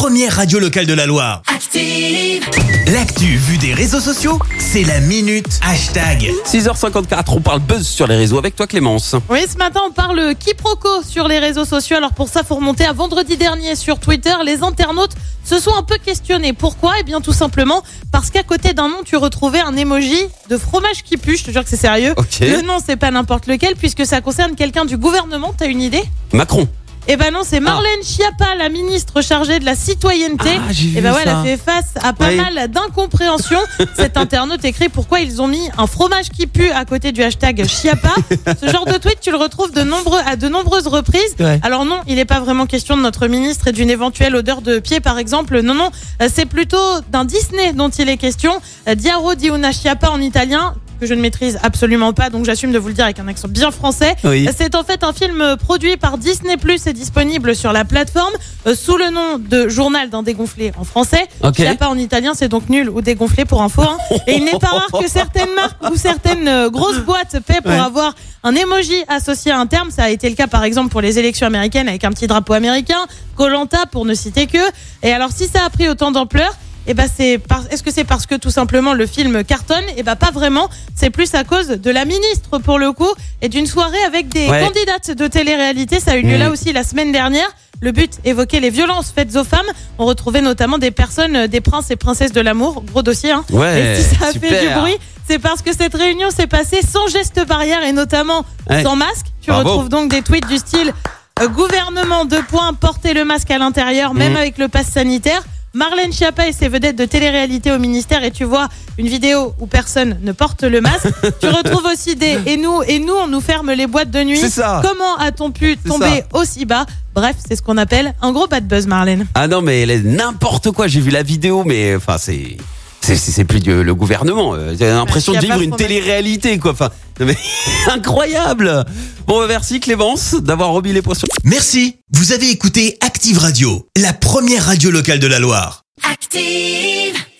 première radio locale de la Loire. Active. L'actu vue des réseaux sociaux, c'est la minute hashtag. 6h54, on parle buzz sur les réseaux avec toi Clémence. Oui, ce matin, on parle quiproquo sur les réseaux sociaux. Alors pour ça, faut remonter à vendredi dernier sur Twitter. Les internautes se sont un peu questionnés. Pourquoi? Eh bien, tout simplement parce qu'à côté d'un nom, tu retrouvais un emoji de fromage qui pue. Je te jure que c'est sérieux. Le nom, c'est pas n'importe lequel puisque ça concerne quelqu'un du gouvernement. T'as une idée? Macron. Eh ben non, c'est Marlène Schiappa, la ministre chargée de la citoyenneté. Ah, j'ai Eh ben ouais, elle ça. a fait face à pas Oui. mal d'incompréhension. Cet internaute écrit pourquoi ils ont mis un fromage qui pue à côté du hashtag Chiappa. Ce genre de tweet, tu le retrouves de nombreux, à de nombreuses reprises. Ouais. Alors non, il n'est pas vraiment question de notre ministre et d'une éventuelle odeur de pied, par exemple. Non, non, euh, c'est plutôt d'un Disney dont il est question. Euh, Diaro di una Schiappa en italien que je ne maîtrise absolument pas, donc j'assume de vous le dire avec un accent bien français. Oui. C'est en fait un film produit par Disney Plus et disponible sur la plateforme euh, sous le nom de Journal d'un dégonflé en français. Il n'y a pas en italien, c'est donc nul ou dégonflé pour info. hein. Et il n'est pas rare que certaines marques ou certaines euh, grosses boîtes paient pour Ouais. avoir un emoji associé à un terme. Ça a été le cas par exemple pour les élections américaines avec un petit drapeau américain, Colanta pour ne citer que. Et alors si ça a pris autant d'ampleur, eh ben c'est par... est-ce que c'est parce que tout simplement le film cartonne? Eh ben pas vraiment. C'est plus à cause de la ministre pour le coup et d'une soirée avec des Ouais. candidates de télé-réalité. Ça a eu lieu Mm. là aussi la semaine dernière. Le but évoquait les violences faites aux femmes. On retrouvait notamment des personnes, euh, des princes et princesses de l'amour. Gros dossier. Hein. Ouais, et si ça a super. fait du bruit, c'est parce que cette réunion s'est passée sans geste barrière et notamment Ouais. sans masque. Tu Bravo. retrouves donc des tweets du style euh, gouvernement de points, portez le masque à l'intérieur, même Mhm. avec le pass sanitaire. Marlène Schiappa et ses vedettes de télé-réalité au ministère et tu vois une vidéo où personne ne porte le masque. tu retrouves aussi des et nous et nous on nous ferme les boîtes de nuit. C'est ça. Comment a-t-on pu tomber aussi bas? Bref, c'est ce qu'on appelle un gros bad buzz Marlène. Ah non mais elle est n'importe quoi, j'ai vu la vidéo mais enfin c'est c'est plus du- le gouvernement, euh, j'ai l'impression y de vivre une télé-réalité quoi. Enfin mais incroyable. Bon bah, merci Clémence d'avoir remis les sur Merci, vous avez écouté Active Radio, la première radio locale de la Loire. Active.